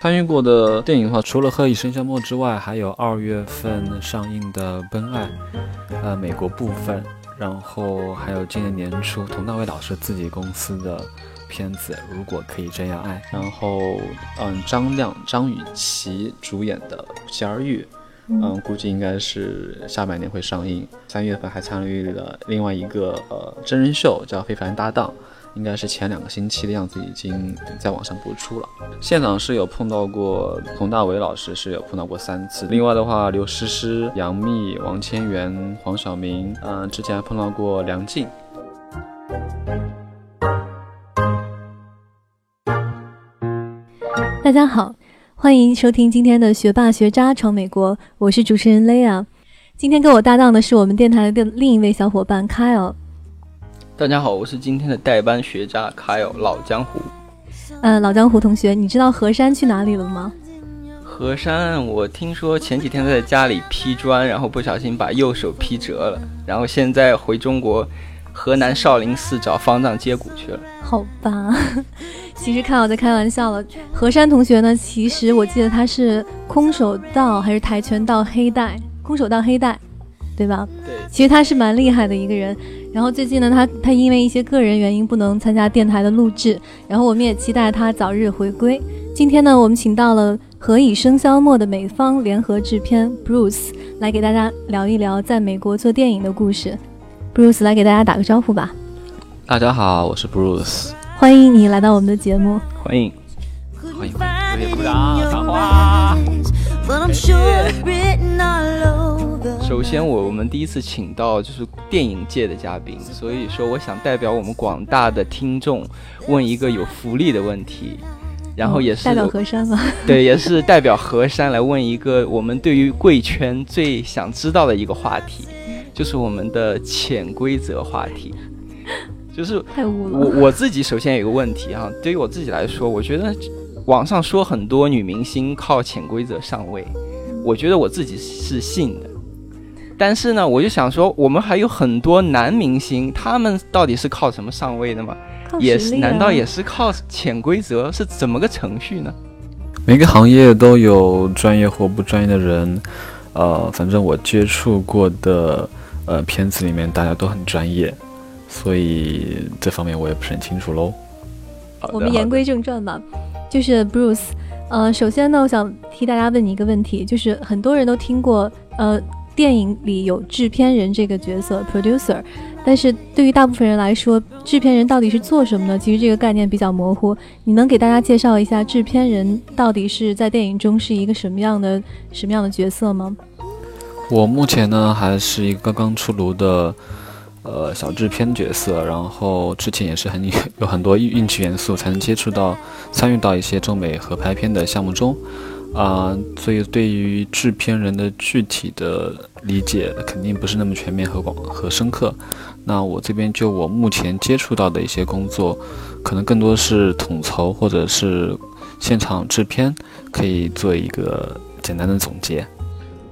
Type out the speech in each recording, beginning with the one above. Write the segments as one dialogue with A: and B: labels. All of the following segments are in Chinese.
A: 参与过的电影的话，除了《何以笙箫默》之外，还有二月份上映的《奔爱》，呃，美国部分，然后还有今年年初佟大为老师自己公司的片子《如果可以这样爱》，然后嗯，张亮、张雨绮主演的《不期而遇》，嗯，估计应该是下半年会上映。三月份还参与了另外一个呃真人秀，叫《非凡搭档》。应该是前两个星期的样子，已经在网上播出了。现场是有碰到过佟大为老师，是有碰到过三次。另外的话，刘诗诗、杨幂、王千源、黄晓明，嗯，之前还碰到过梁静。
B: 大家好，欢迎收听今天的学霸学渣闯美国，我是主持人 Lea。今天跟我搭档的是我们电台的另一位小伙伴 Kyle。
C: 大家好，我是今天的代班学渣卡友老江湖。
B: 嗯，老江湖同学，你知道何山去哪里了吗？
C: 何山，我听说前几天在家里劈砖，然后不小心把右手劈折了，然后现在回中国河南少林寺找方丈接骨去了。
B: 好吧，其实看我在开玩笑了。何山同学呢？其实我记得他是空手道还是跆拳道黑带？空手道黑带，对吧？
C: 对。
B: 其实他是蛮厉害的一个人。然后最近呢，他他因为一些个人原因不能参加电台的录制，然后我们也期待他早日回归。今天呢，我们请到了《何以笙箫默》的美方联合制片 Bruce 来给大家聊一聊在美国做电影的故事。Bruce 来给大家打个招呼吧。
A: 大家好，我是 Bruce，
B: 欢迎你来到我们的节目。
C: 欢迎，
A: 欢迎，
C: 热烈鼓掌，赏花。首先，我我们第一次请到就是电影界的嘉宾，所以说我想代表我们广大的听众问一个有福利的问题，然后也是
B: 代表河山吗？
C: 对，也是代表河山来问一个我们对于贵圈最想知道的一个话题，就是我们的潜规则话题。就是我我自己首先有一个问题哈，对于我自己来说，我觉得网上说很多女明星靠潜规则上位，我觉得我自己是信的。但是呢，我就想说，我们还有很多男明星，他们到底是靠什么上位的吗？也是？难道也是靠潜规则？是怎么个程序呢？
A: 每个行业都有专业或不专业的人，呃，反正我接触过的呃片子里面，大家都很专业，所以这方面我也不是很清楚喽。
B: 我们言归正传吧，就是 Bruce，呃，首先呢，我想替大家问你一个问题，就是很多人都听过，呃。电影里有制片人这个角色，producer，但是对于大部分人来说，制片人到底是做什么呢？其实这个概念比较模糊。你能给大家介绍一下制片人到底是在电影中是一个什么样的什么样的角色吗？
A: 我目前呢还是一个刚刚出炉的呃小制片角色，然后之前也是很有很多运气元素才能接触到参与到一些中美合拍片的项目中。啊，所以对于制片人的具体的理解，肯定不是那么全面和广和深刻。那我这边就我目前接触到的一些工作，可能更多是统筹或者是现场制片，可以做一个简单的总结。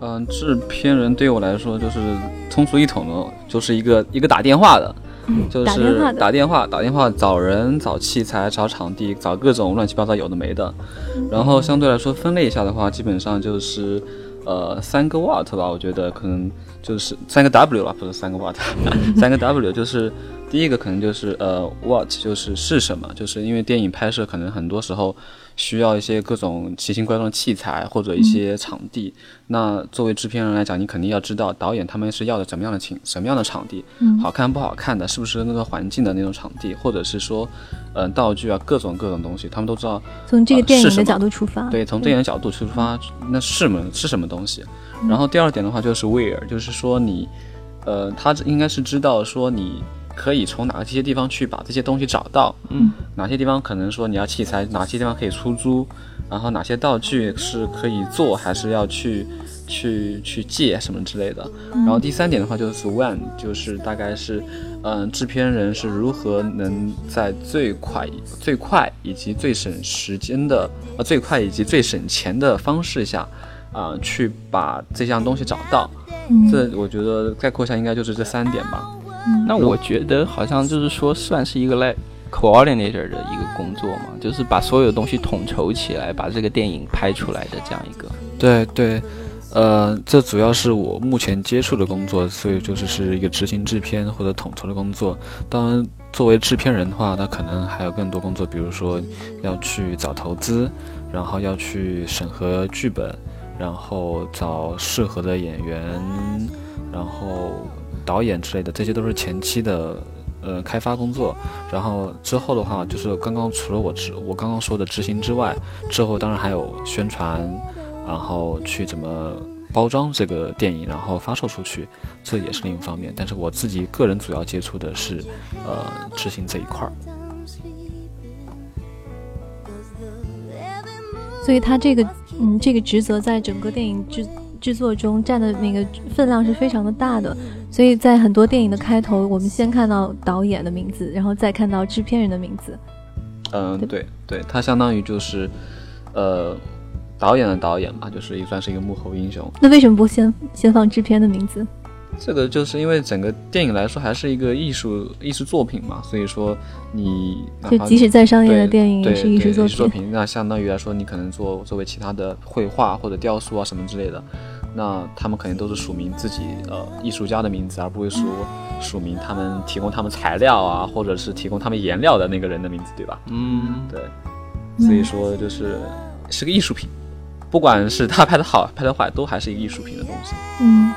A: 嗯，制片人对我来说就是通俗易懂的，就是一个一个打电话的。就是打电话，打电话找人、找器材、找场地、找各种乱七八糟有的没的。然后相对来说分类一下的话，基本上就是，呃，三个 what 吧。我觉得可能就是三个 w 吧，不是三个 what，三个 w 就是第一个可能就是呃 what 就是是什么，就是因为电影拍摄可能很多时候。需要一些各种奇形怪状的器材或者一些场地。那作为制片人来讲，你肯定要知道导演他们是要的什么样的情什么样的场地，嗯好看不好看的，是不是那个环境的那种场地，或者是说，嗯，道具啊，各种各种东西，他们都知道。
B: 从这个电影的角度出发。
A: 对，从电影的角度出发，那是什么是什么东西？然后第二点的话就是 where，就是说你，呃，他应该是知道说你。可以从哪些地方去把这些东西找到？嗯，哪些地方可能说你要器材，哪些地方可以出租，然后哪些道具是可以做，还是要去去去借什么之类的。然后第三点的话就是 when，就是大概是，嗯，制片人是如何能在最快、最快以及最省时间的，呃，最快以及最省钱的方式下，啊，去把这项东西找到。这我觉得概括下应该就是这三点吧。
C: 那我觉得好像就是说算是一个 like coordinator 的一个工作嘛，就是把所有东西统筹起来，把这个电影拍出来的这样一个。
A: 对对。呃，这主要是我目前接触的工作，所以就是是一个执行制片或者统筹的工作。当然，作为制片人的话，他可能还有更多工作，比如说要去找投资，然后要去审核剧本，然后找适合的演员，然后导演之类的，这些都是前期的呃开发工作。然后之后的话，就是刚刚除了我执我刚刚说的执行之外，之后当然还有宣传。然后去怎么包装这个电影，然后发售出去，这也是另一方面。但是我自己个人主要接触的是，呃，执行这一块儿。
B: 所以他这个，嗯，这个职责在整个电影制制作中占的那个分量是非常的大的。所以在很多电影的开头，我们先看到导演的名字，然后再看到制片人的名字。
A: 嗯，对对，他相当于就是，呃。导演的导演嘛，就是也算是一个幕后英雄。
B: 那为什么不先先放制片的名字？
A: 这个就是因为整个电影来说还是一个艺术艺术作品嘛，所以说你
B: 就即使再商业的电影也是艺术
A: 作品。那相当于来说，你可能做作为其他的绘画或者雕塑啊什么之类的，那他们肯定都是署名自己呃艺术家的名字，而不会说署名他们提供他们材料啊，或者是提供他们颜料的那个人的名字，对吧？
C: 嗯，
A: 对。所以说就是是个艺术品。不管是他拍的好，拍的坏，都还是一个艺术品的东西。
B: 嗯，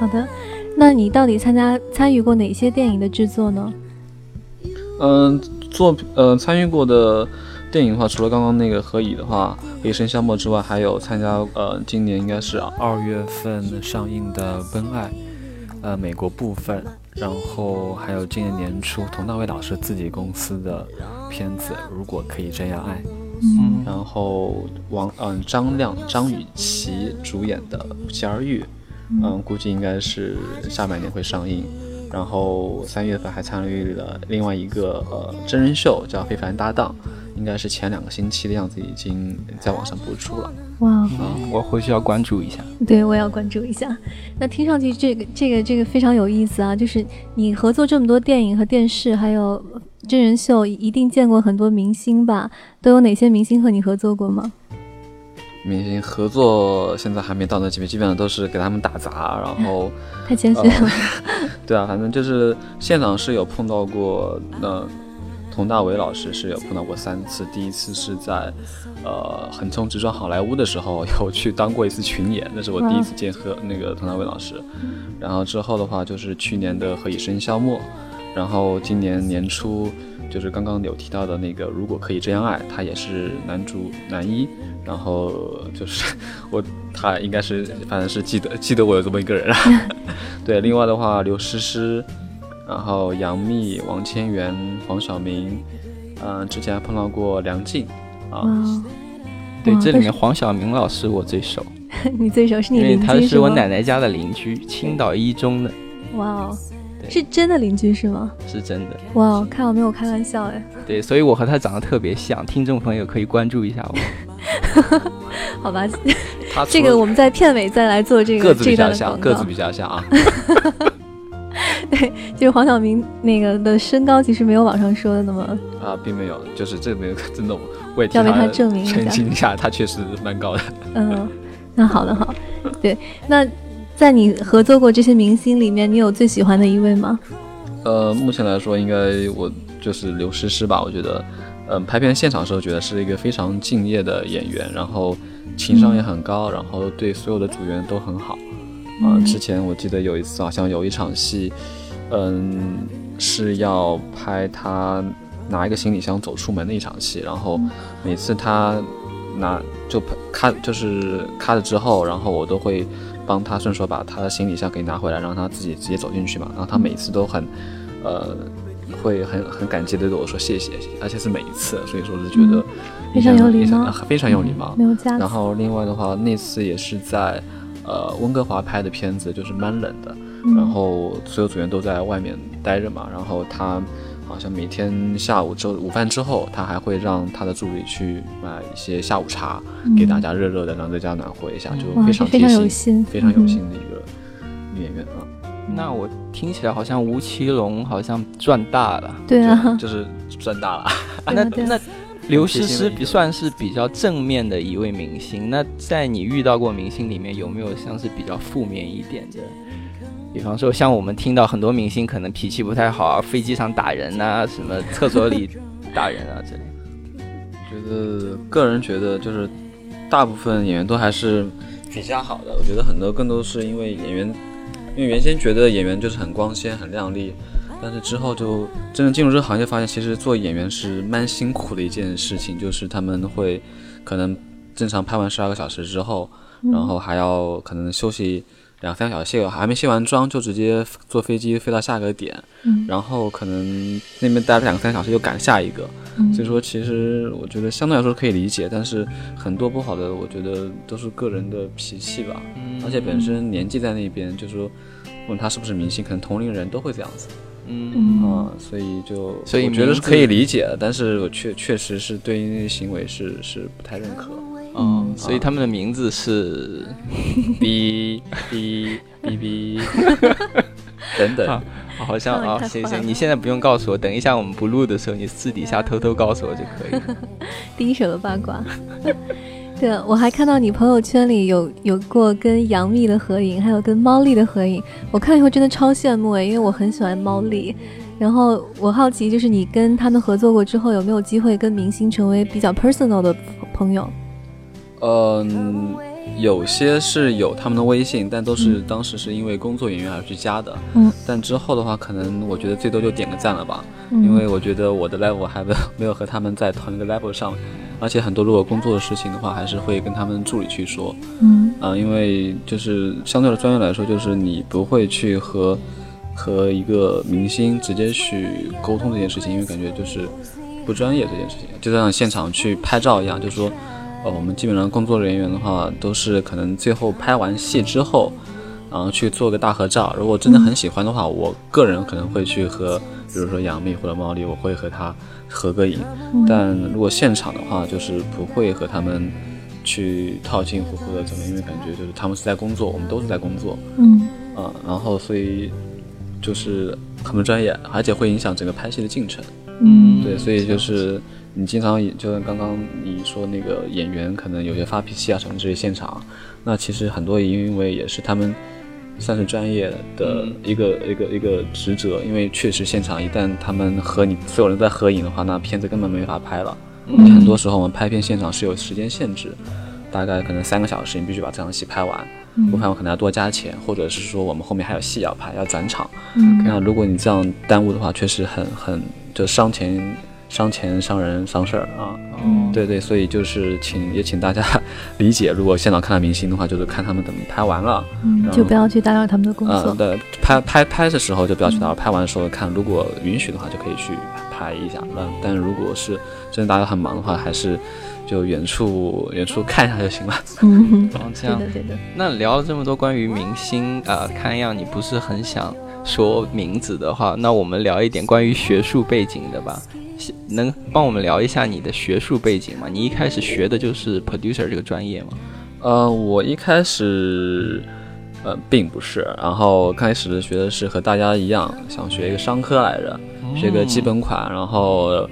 B: 好的。那你到底参加参与过哪些电影的制作呢？
A: 嗯，作呃参与过的电影的话，除了刚刚那个《何以》的话，《何以笙箫默》之外，还有参加呃今年应该是二月份上映的《奔爱》，呃美国部分，然后还有今年年初佟大为老师自己公司的片子《如果可以这样爱》。
B: 嗯，
A: 然后王嗯张亮张雨绮主演的《不期而遇》，嗯，估计应该是下半年会上映。然后三月份还参与了另外一个呃真人秀，叫《非凡搭档》，应该是前两个星期的样子已经在网上播出了。
B: 哇，
C: 我回去要关注一下。
B: 对，我要关注一下。那听上去这个这个这个非常有意思啊！就是你合作这么多电影和电视，还有。真人秀一定见过很多明星吧？都有哪些明星和你合作过吗？
A: 明星合作现在还没到那级别，基本上都是给他们打杂，然后
B: 太谦虚了。
A: 对啊，反正就是现场是有碰到过，那佟大为老师是有碰到过三次。第一次是在呃横冲直撞好莱坞的时候，有去当过一次群演，那是我第一次见和那个佟大为老师。然后之后的话就是去年的《何以笙箫默》。然后今年年初，就是刚刚有提到的那个，如果可以这样爱，他也是男主男一。然后就是 我，他应该是，反正是记得记得我有这么一个人啊。对，另外的话，刘诗诗，然后杨幂、王千源、黄晓明，嗯，之前还碰到过梁静。啊，
C: 对，这里面黄晓明老师我最熟。
B: 你最熟是你
C: 邻居他是我奶奶家的邻居，青岛一中的。
B: 哇哦。是真的邻居是吗？
C: 是真的。
B: 哇，看我没有开玩笑哎。
C: 对，所以我和他长得特别像，听众朋友可以关注一下我。
B: 好吧，这个我们在片尾再来做这
A: 个
B: 这段
A: 像，个子比较像啊。
B: 对，就是黄晓明那个的身高其实没有网上说的那么
A: 啊，并没有，就是这没有真的，我也
B: 要为他证明
A: 澄清一下，他确实蛮高的。
B: 嗯，那好的好，对，那。在你合作过这些明星里面，你有最喜欢的一位吗？
A: 呃，目前来说，应该我就是刘诗诗吧。我觉得，嗯，拍片现场的时候，觉得是一个非常敬业的演员，然后情商也很高，然后对所有的组员都很好。啊，之前我记得有一次，好像有一场戏，嗯，是要拍他拿一个行李箱走出门的一场戏，然后每次他拿就拍就是咔了之后，然后我都会。帮他顺手把他的行李箱给拿回来，让他自己直接走进去嘛。然后他每次都很，呃，会很很感激的对我说谢谢，而且是每一次，所以说是觉得
B: 非常有礼貌，
A: 非常有礼貌。
B: 没有加。
A: 然后另外的话，那次也是在呃温哥华拍的片子，就是蛮冷的，然后所有组员都在外面待着嘛，然后他好像每天下午之后午饭之后，他还会让他的助理去买一些下午茶给大家热热的，让大家暖和一下，就非常贴心，非常有心的一个女演员啊。
C: 那我听起来好像吴奇隆好像赚大了，
B: 对啊，
A: 就是赚大了。
C: 那那刘诗诗比算是比较正面的一位明星。那在你遇到过明星里面，有没有像是比较负面一点的？比方说，像我们听到很多明星可能脾气不太好啊，飞机上打人啊，什么厕所里 打人啊之类。
A: 觉得个人觉得就是大部分演员都还是比较好的。我觉得很多更多是因为演员。因为原先觉得演员就是很光鲜、很亮丽，但是之后就真正进入这个行业，发现其实做演员是蛮辛苦的一件事情。就是他们会可能正常拍完十二个小时之后，然后还要可能休息两三个小时，卸还没卸完妆就直接坐飞机飞到下个点，然后可能那边待了两三个小时又赶下一个。所以说，其实我觉得相对来说可以理解，但是很多不好的，我觉得都是个人的脾气吧。而且本身年纪在那边，就是说，问他是不是明星，可能同龄人都会这样子。嗯啊，所以就
C: 所以
A: 我觉得是可以理解的，但是我确确实是对于那些行为是是不太认可。
C: 嗯，所以他们的名字是
A: B B B B 等等。
C: 好像啊，行行，你现在不用告诉我，等一下我们不录的时候，你私底下偷偷告诉我就可以。
B: 第一 手的八卦。对，我还看到你朋友圈里有有过跟杨幂的合影，还有跟猫丽的合影，我看以后真的超羡慕哎，因为我很喜欢猫丽。然后我好奇，就是你跟他们合作过之后，有没有机会跟明星成为比较 personal 的朋友？
A: 嗯。有些是有他们的微信，但都是当时是因为工作原因而去加的。嗯，但之后的话，可能我觉得最多就点个赞了吧。嗯，因为我觉得我的 level 还没 没有和他们在同一个 level 上，而且很多如果工作的事情的话，还是会跟他们助理去说。嗯，啊，因为就是相对的专业来说，就是你不会去和和一个明星直接去沟通这件事情，因为感觉就是不专业这件事情，就像现场去拍照一样，就是说。呃，我们基本上工作人员的话，都是可能最后拍完戏之后，然后去做个大合照。如果真的很喜欢的话，我个人可能会去和，比如说杨幂或者毛利，我会和他合个影。但如果现场的话，就是不会和他们去套近乎或者怎么，因为感觉就是他们是在工作，我们都是在工作。嗯。啊，然后所以就是很不专业，而且会影响整个拍戏的进程。嗯。对，所以就是。你经常就像刚刚你说那个演员可能有些发脾气啊什么这些现场，那其实很多因为也是他们算是专业的一个一个一个职责，因为确实现场一旦他们和你所有人在合影的话，那片子根本没法拍了。很多时候我们拍片现场是有时间限制，大概可能三个小时你必须把这场戏拍完，不拍我可能要多加钱，或者是说我们后面还有戏要拍要转场。嗯那如果你这样耽误的话，确实很很就伤钱。伤钱伤人伤事儿啊，对对，所以就是请也请大家 理解，如果现场看到明星的话，就是看他们等拍完了，嗯
B: 就不要去打扰他们的工作。
A: 对，拍拍拍的时候就不要去打扰，拍完的时候看，如果允许的话就可以去拍一下。那但如果是真的大家很忙的话，还是就远处远处看一下就行了。
B: 嗯，
C: 这样
B: 对的对的。
C: 那聊了这么多关于明星啊，看样你不是很想说名字的话，那我们聊一点关于学术背景的吧。能帮我们聊一下你的学术背景吗？你一开始学的就是 producer 这个专业吗？
A: 呃，我一开始呃并不是，然后开始学的是和大家一样，想学一个商科来着，学个基本款，然后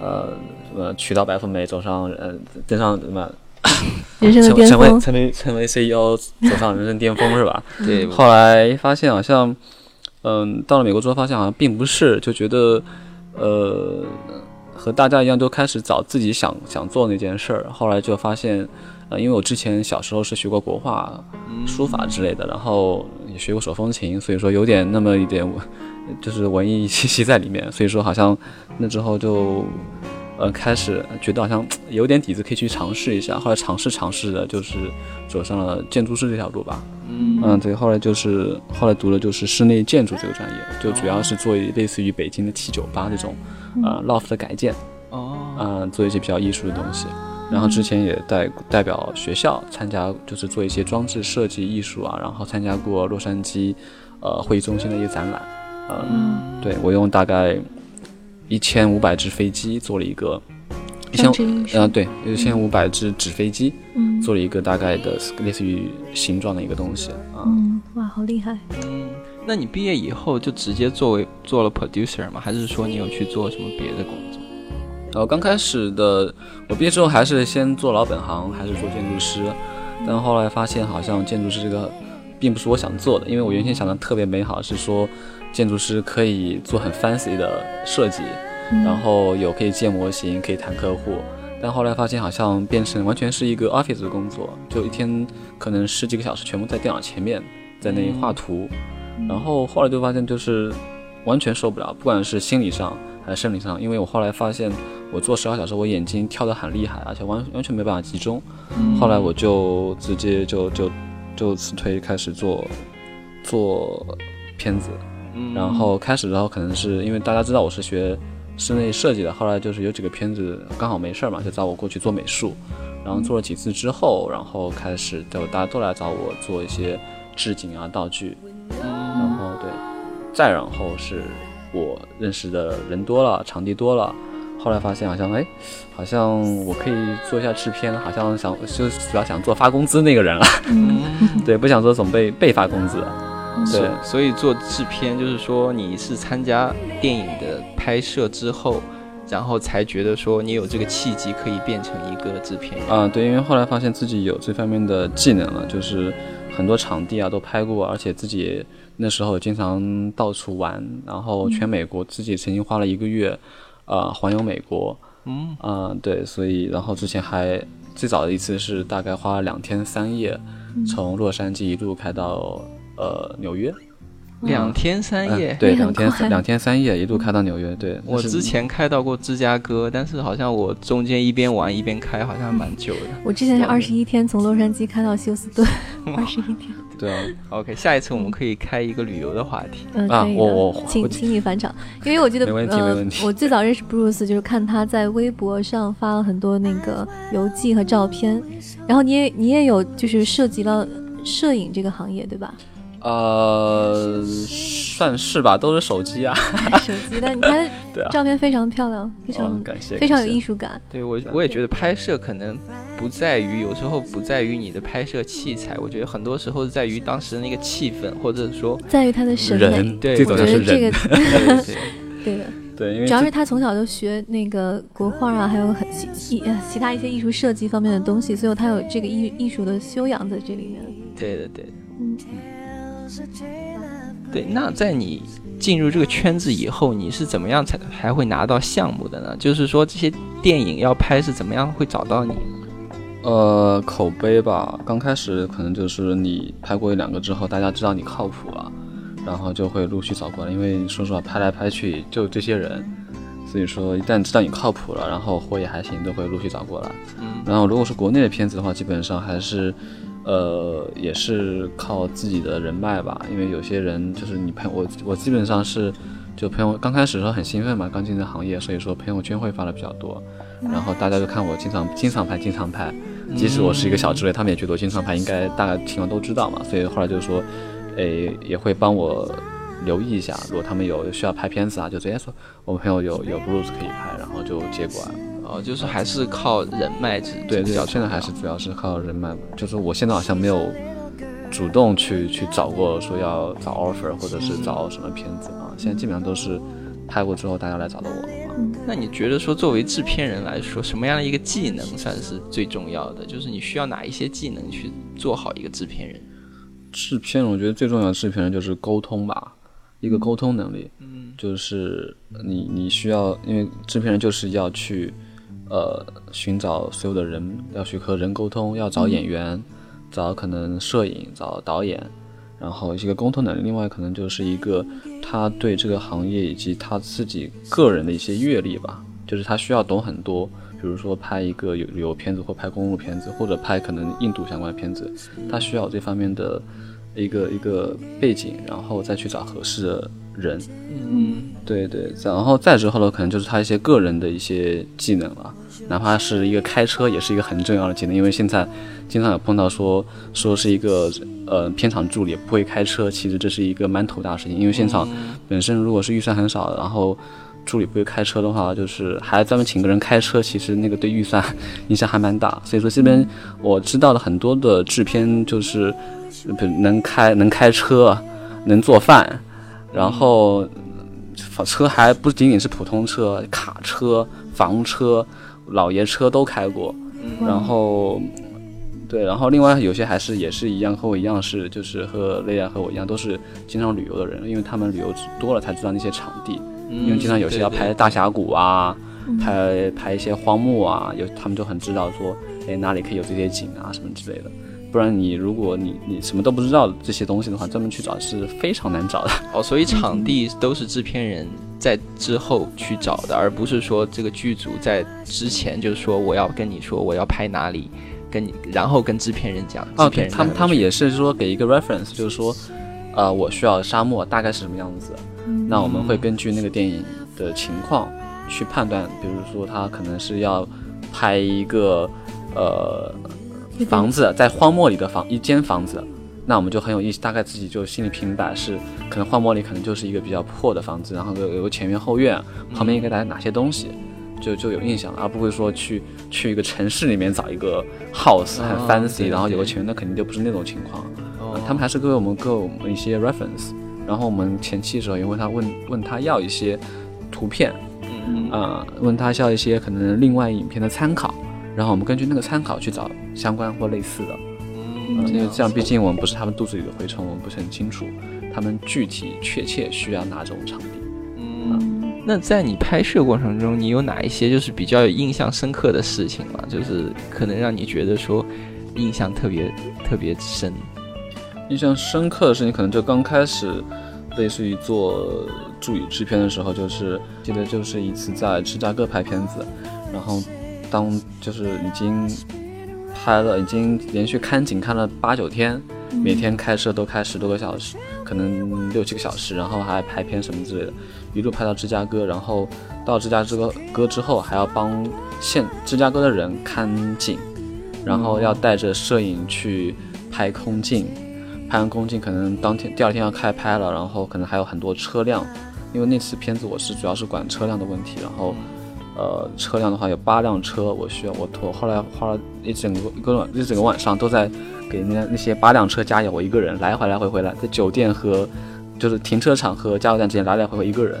A: 呃什么娶到白富美，走上呃登上什么
B: 人生的巅
A: 峰，成为成为成为 CEO，走上人生巅峰是吧？
C: 对。
A: 后来发现好像，嗯，到了美国之后发现好像并不是，就觉得。呃，和大家一样，都开始找自己想想做那件事儿。后来就发现，呃，因为我之前小时候是学过国画、书法之类的，然后也学过手风琴，所以说有点那么一点，就是文艺气息在里面。所以说好像那之后就。呃，开始觉得好像有点底子，可以去尝试一下。后来尝试尝试的，就是走上了建筑师这条路吧。嗯嗯，对。后来就是后来读的就是室内建筑这个专业，就主要是做类似于北京的七九八这种，呃，loft 的改建。哦。嗯，做一些比较艺术的东西。然后之前也代代表学校参加，就是做一些装置设计艺术啊，然后参加过洛杉矶，呃，会议中心的一个展览。嗯，对我用大概一千五百只飞机做了一个，
B: 一千
A: 嗯对，一千五百只纸飞机，嗯，做了一个大概的类似于形状的一个东西。
B: 嗯，哇，好厉害。
C: 嗯，那你毕业以后就直接作为做了 producer 吗？还是说你有去做什么别的工作？
A: 然后刚开始的，我毕业之后还是先做老本行，还是做建筑师，但后来发现好像建筑师这个，并不是我想做的，因为我原先想的特别美好，是说建筑师可以做很 fancy 的设计，然后有可以建模型，可以谈客户，但后来发现好像变成完全是一个 office 的工作，就一天可能十几个小时全部在电脑前面，在那里画图，然后后来就发现就是完全受不了，不管是心理上还是生理上，因为我后来发现。我做十二小时，我眼睛跳得很厉害，而且完完全没办法集中。后来我就直接就就就辞退，开始做做片子。然后开始的时候，可能是因为大家知道我是学室内设计的，后来就是有几个片子刚好没事儿嘛，就找我过去做美术。然后做了几次之后，然后开始就大家都来找我做一些置景啊、道具。然后对，再然后是我认识的人多了，场地多了。后来发现好像哎，好像我可以做一下制片，好像想就主要想做发工资那个人了，对，不想做总被被发工资，对，
C: 所以做制片就是说你是参加电影的拍摄之后，然后才觉得说你有这个契机可以变成一个制片
A: 啊，对，因为后来发现自己有这方面的技能了，就是很多场地啊都拍过，而且自己那时候经常到处玩，然后全美国自己曾经花了一个月。啊，环游美国，嗯，啊，对，所以，然后之前还最早的一次是大概花了两天三夜，从洛杉矶一路开到呃纽约。
C: 两天三夜，
A: 对，两天两天三夜一路开到纽约。对
C: 我之前开到过芝加哥，但是好像我中间一边玩一边开，好像蛮久的。
B: 我之前是二十一天从洛杉矶开到休斯顿，二十一天。
A: 对啊
C: ，OK，下一次我们可以开一个旅游的话题。
B: 嗯，可以的，请请你返场，因为我记得
A: 呃，
B: 我最早认识 Bruce 就是看他在微博上发了很多那个游记和照片，然后你也你也有就是涉及了摄影这个行业，对吧？
A: 呃，算是吧，都是手机啊，
B: 手机。但你看，照片非常漂亮，非常
A: 感谢，
B: 非常有艺术感。
C: 对我，我也觉得拍摄可能不在于，有时候不在于你的拍摄器材，我觉得很多时候在于当时的那个气氛，或者说
B: 在于他的审
A: 美。
C: 对，
B: 我觉得这个
C: 对
B: 的，
A: 对，因为
B: 主要是他从小就学那个国画啊，还有很艺其他一些艺术设计方面的东西，所以他有这个艺艺术的修养在这里面。
C: 对的，对的，嗯。对，那在你进入这个圈子以后，你是怎么样才还会拿到项目的呢？就是说这些电影要拍是怎么样会找到你？
A: 呃，口碑吧，刚开始可能就是你拍过一两个之后，大家知道你靠谱了，然后就会陆续找过来。因为说实话，拍来拍去就这些人，所以说一旦知道你靠谱了，然后货也还行，都会陆续找过来。嗯，然后如果是国内的片子的话，基本上还是。呃，也是靠自己的人脉吧，因为有些人就是你朋友，我我基本上是就朋友刚开始的时候很兴奋嘛，刚进这行业，所以说朋友圈会发的比较多，然后大家就看我经常经常拍经常拍，即使我是一个小职位，他们也觉得我经常拍，应该大概情况都知道嘛，所以后来就是说，诶也会帮我留意一下，如果他们有需要拍片子啊，就直接说我们朋友有有 Bruce 可以拍，然后就接过来。
C: 哦，就是还是靠人脉，
A: 对对，现在还是主要是靠人脉。就是我现在好像没有主动去去找过说要找 offer 或者是找什么片子啊，现在基本上都是拍过之后大家来找的我。
C: 那你觉得说作为制片人来说，什么样的一个技能算是最重要的？就是你需要哪一些技能去做好一个制片人？
A: 制片人，我觉得最重要的制片人就是沟通吧，一个沟通能力。嗯，就是你你需要，因为制片人就是要去。呃，寻找所有的人要去和人沟通，要找演员，找可能摄影，找导演，然后一个沟通能力。另外，可能就是一个他对这个行业以及他自己个人的一些阅历吧，就是他需要懂很多。比如说拍一个有旅游片子，或拍公路片子，或者拍可能印度相关的片子，他需要这方面的一个一个背景，然后再去找合适的人。嗯。对对，然后再之后呢，可能就是他一些个人的一些技能了，哪怕是一个开车，也是一个很重要的技能，因为现在经常有碰到说说是一个呃片场助理不会开车，其实这是一个蛮头大的事情，因为现场本身如果是预算很少，然后。助理不会开车的话，就是还专门请个人开车，其实那个对预算影响还蛮大。所以说这边我知道了很多的制片，就是能开能开车，能做饭，然后车还不仅仅是普通车，卡车、房车、老爷车都开过。然后对，然后另外有些还是也是一样，和我一样是就是和雷亚和我一样都是经常旅游的人，因为他们旅游多了才知道那些场地。因为经常有些要拍大峡谷啊，拍拍一些荒漠啊，有他们就很知道说，哎哪里可以有这些景啊什么之类的。不然你如果你你什么都不知道这些东西的话，专门去找是非常难找的。
C: 哦，所以场地都是制片人在之后去找的，而不是说这个剧组在之前就是说我要跟你说我要拍哪里，跟你然后跟制片人讲。
A: 哦，他们他们也是说给一个 reference，就是说，呃，我需要沙漠大概是什么样子。那我们会根据那个电影的情况去判断，比如说他可能是要拍一个呃房子在荒漠里的房一间房子，那我们就很有意思，大概自己就心里平白是可能幻魔里可能就是一个比较破的房子，然后有有个前院后院，旁边应该带哪些东西，就就有印象了，而不会说去去一个城市里面找一个 house 很 fancy，然后有个前院，那肯定就不是那种情况。他们还是给我们给我们一些 reference。然后我们前期的时候也问他问问他要一些图片，嗯。啊，问他要一些可能另外影片的参考，然后我们根据那个参考去找相关或类似的，嗯，因为这样毕竟我们不是他们肚子里的蛔虫，我们不是很清楚他们具体确切需要哪种场地。
C: 嗯，那在你拍摄过程中，你有哪一些就是比较有印象深刻的事情吗？就是可能让你觉得说印象特别特别深。
A: 印象深刻的事情，可能就刚开始，类似于做助理制片的时候，就是记得就是一次在芝加哥拍片子，然后当就是已经拍了，已经连续看景看了八九天，每天开车都开十多个小时，可能六七个小时，然后还拍片什么之类的，一路拍到芝加哥，然后到芝加哥哥之后还要帮现芝加哥的人看景，然后要带着摄影去拍空镜。拍完空镜，可能当天第二天要开拍了，然后可能还有很多车辆，因为那次片子我是主要是管车辆的问题，然后，呃，车辆的话有八辆车，我需要我拖，后来花了一整个一个晚一整个晚上都在给那那些八辆车加油，我一个人来回来回回来，在酒店和就是停车场和加油站之间来来回回一个人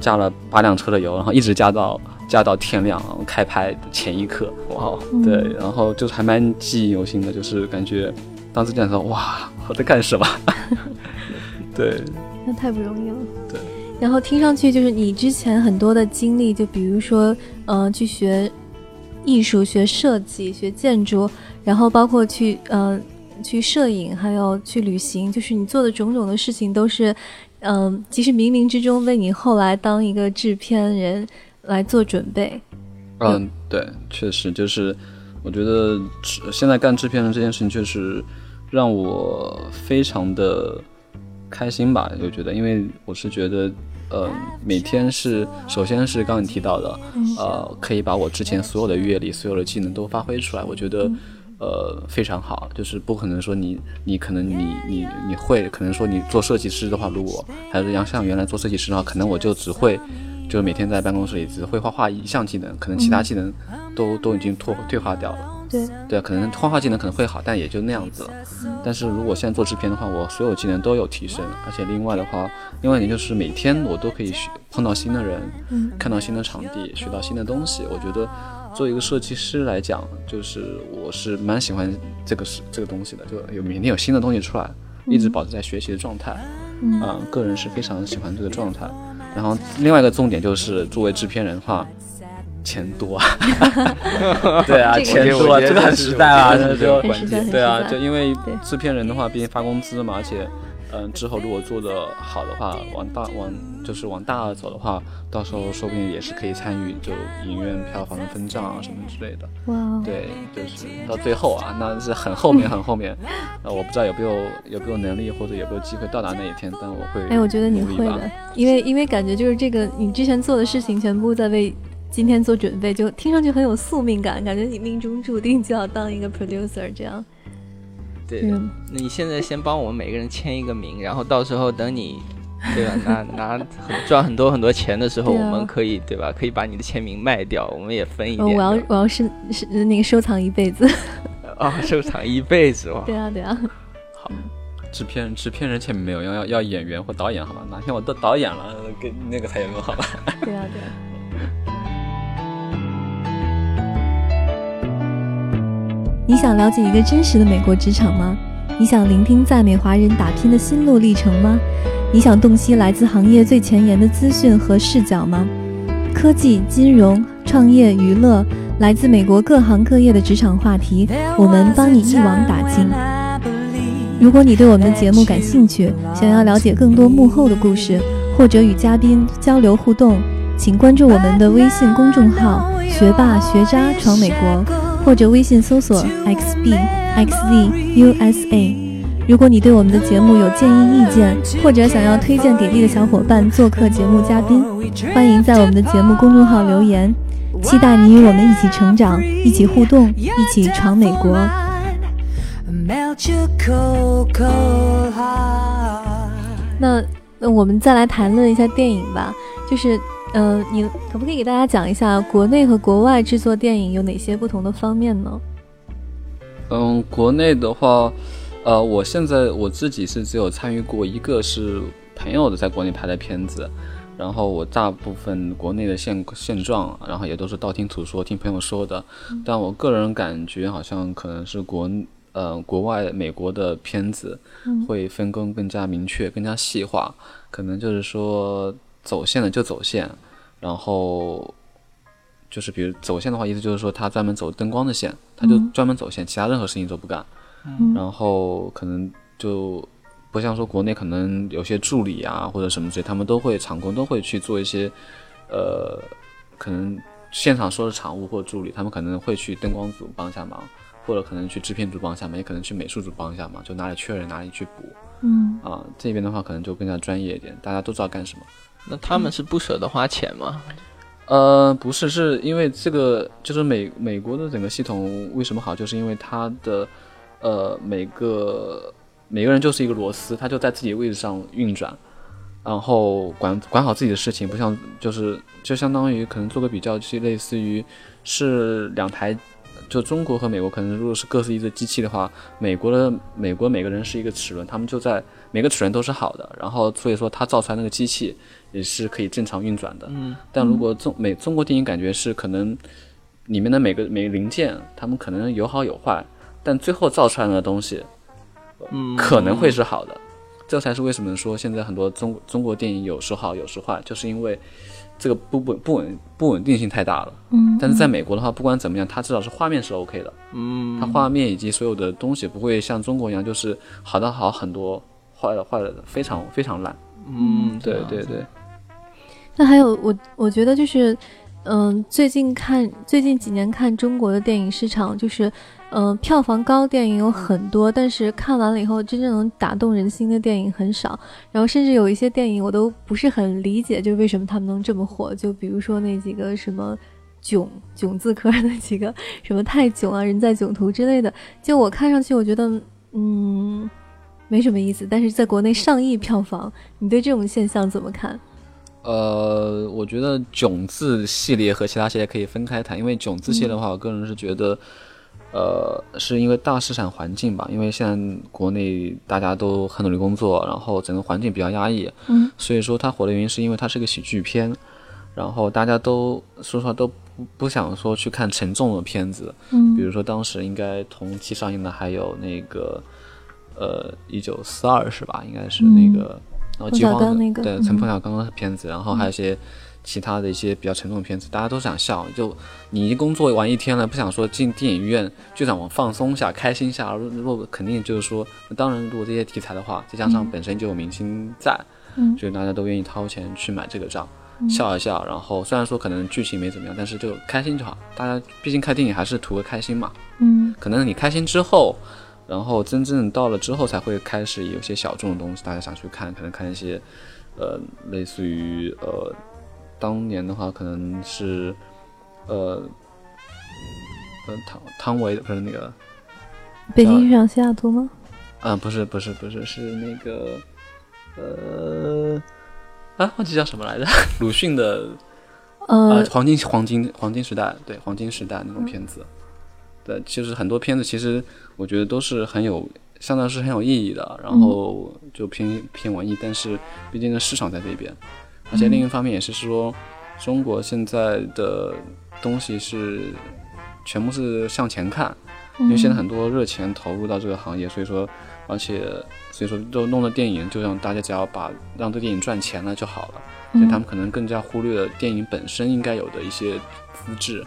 A: 加了八辆车的油，然后一直加到加到天亮，开拍的前一刻，哇，对，然后就是还蛮记忆犹新的，就是感觉。当时这样说，哇，我在干什么？对，
B: 那太不容易了。
A: 对，
B: 然后听上去就是你之前很多的经历，就比如说，呃，去学艺术、学设计、学建筑，然后包括去呃去摄影，还有去旅行，就是你做的种种的事情，都是嗯，其实冥冥之中为你后来当一个制片人来做准备。
A: 嗯，对，确实就是，我觉得现在干制片人这件事情确实。让我非常的开心吧，就觉得，因为我是觉得，呃，每天是，首先是刚刚你提到的，呃，可以把我之前所有的阅历、所有的技能都发挥出来，我觉得，呃，非常好。就是不可能说你，你可能你你你会，可能说你做设计师的话，如果还是像原来做设计师的话，可能我就只会，就每天在办公室里只会画画一项技能，可能其他技能都都已经退退化掉了。
B: 对
A: 对，可能画画技能可能会好，但也就那样子了。但是如果现在做制片的话，我所有技能都有提升，而且另外的话，另外一点就是每天我都可以学碰到新的人，嗯，看到新的场地，学到新的东西。我觉得作为一个设计师来讲，就是我是蛮喜欢这个是这个东西的，就有每天有新的东西出来，一直保持在学习的状态。嗯，个人是非常喜欢这个状态。然后另外一个重点就是作为制片人的话。钱多啊，对啊，钱多，这个很实在啊，就对啊，就因为制片人的话，毕竟发工资嘛，而且嗯，之后如果做的好的话，往大往就是往大了走的话，到时候说不定也是可以参与就影院票房的分账啊什么之类的。
B: 哇，
A: 对，就是到最后啊，那是很后面很后面，呃，我不知道有没有有没有能力或者有没有机会到达那一天，但我会。
B: 哎，我觉得你会的，因为因为感觉就是这个你之前做的事情全部在为今天做准备，就听上去很有宿命感，感觉你命中注定就要当一个 producer 这样。
C: 对，那你现在先帮我们每个人签一个名，然后到时候等你，对吧？拿拿赚很多很多钱的时候，我们可以，对吧？可以把你的签名卖掉，我们也分一点。
B: 我要我要是是那个收藏一辈子。
C: 啊，收藏一辈子哇！
B: 对啊，对啊。
C: 好，
A: 制片人制片人签名没有，要要要演员或导演好吧？哪天我都导演了，给那个才有用好吧？
B: 对啊，对啊。你想了解一个真实的美国职场吗？你想聆听在美华人打拼的心路历程吗？你想洞悉来自行业最前沿的资讯和视角吗？科技、金融、创业、娱乐，来自美国各行各业的职场话题，我们帮你一网打尽。如果你对我们的节目感兴趣，想要了解更多幕后的故事，或者与嘉宾交流互动，请关注我们的微信公众号“学霸学渣闯美国”。或者微信搜索 xbxzusa。如果你对我们的节目有建议意见，或者想要推荐给力的小伙伴做客节目嘉宾，欢迎在我们的节目公众号留言。期待你与我们一起成长，一起互动，一起闯美国。那那我们再来谈论一下电影吧，就是。嗯，你可不可以给大家讲一下国内和国外制作电影有哪些不同的方面呢？
A: 嗯，国内的话，呃，我现在我自己是只有参与过一个是朋友的在国内拍的片子，然后我大部分国内的现现状，然后也都是道听途说，听朋友说的。但我个人感觉好像可能是国呃国外美国的片子会分工更加明确、更加细化，可能就是说。走线的就走线，然后就是比如走线的话，意思就是说他专门走灯光的线，他就专门走线，其他任何事情都不干。然后可能就不像说国内可能有些助理啊或者什么之类，他们都会场工都会去做一些呃，可能现场说的场务或助理，他们可能会去灯光组帮一下忙，或者可能去制片组帮一下忙，也可能去美术组帮一下忙，就哪里缺人哪里去补。
B: 嗯
A: 啊，这边的话可能就更加专业一点，大家都知道干什么。
C: 那他们是不舍得花钱吗？
A: 呃，不是，是因为这个就是美美国的整个系统为什么好，就是因为它的呃每个每个人就是一个螺丝，他就在自己位置上运转，然后管管好自己的事情，不像就是就相当于可能做个比较，就类似于是两台。就中国和美国可能如果是各是一个机器的话，美国的美国每个人是一个齿轮，他们就在每个齿轮都是好的，然后所以说它造出来那个机器也是可以正常运转的。
C: 嗯，
A: 但如果中美中国电影感觉是可能里面的每个每个零件，他们可能有好有坏，但最后造出来的东西，
C: 嗯，
A: 可能会是好的。这才是为什么说现在很多中中国电影有时好有时坏，就是因为。这个不不不稳不稳定性太大了，
B: 嗯，
A: 但是在美国的话，不管怎么样，它至少是画面是 OK 的，
C: 嗯，
A: 它画面以及所有的东西不会像中国一样，就是好的好很多，坏的坏的非常非常烂，
C: 嗯，
A: 对对对。
B: 那还有我我觉得就是，嗯，最近看最近几年看中国的电影市场就是。嗯，票房高电影有很多，但是看完了以后真正能打动人心的电影很少。然后甚至有一些电影我都不是很理解，就是为什么他们能这么火。就比如说那几个什么“囧”“囧”字科的几个什么“太囧”啊，“人在囧途”之类的，就我看上去我觉得嗯没什么意思。但是在国内上亿票房，你对这种现象怎么看？
A: 呃，我觉得“囧”字系列和其他系列可以分开谈，因为“囧”字系列的话，我个人是觉得。呃，是因为大市场环境吧，因为现在国内大家都很努力工作，然后整个环境比较压抑，
B: 嗯，
A: 所以说它火的原因是因为它是个喜剧片，然后大家都说实话都不不想说去看沉重的片子，
B: 嗯，
A: 比如说当时应该同期上映的还有那个呃一九四二是吧？应该是那个，然后饥荒
B: 那个
A: 对陈鹏小刚刚的片子，然后还有一些。其他的一些比较沉重的片子，大家都想笑。就你已经工作完一天了，不想说进电影院，就想往放松一下、开心一下。如果肯定就是说，当然如果这些题材的话，再加上本身就有明星在，
B: 嗯，
A: 所以大家都愿意掏钱去买这个账，笑一笑。然后虽然说可能剧情没怎么样，但是就开心就好。大家毕竟看电影还是图个开心嘛。
B: 嗯，
A: 可能你开心之后。然后真正到了之后，才会开始有些小众的东西，大家想去看，可能看一些，呃，类似于呃，当年的话可能是，呃，呃汤汤唯不是那个，
B: 北京遇上西雅图吗？
A: 嗯，不是不是不是是那个，呃，啊，忘记叫什么来着？鲁迅的，
B: 呃，
A: 黄金黄金黄金时代，对黄金时代那种片子。对，其实很多片子，其实我觉得都是很有，相当是很有意义的，然后就偏偏文艺，但是毕竟呢市场在这边，而且另一方面也是说，中国现在的东西是全部是向前看，因为现在很多热钱投入到这个行业，所以说，而且所以说都弄的电影，就让大家只要把让这电影赚钱了就好了，所以他们可能更加忽略了电影本身应该有的一些资质，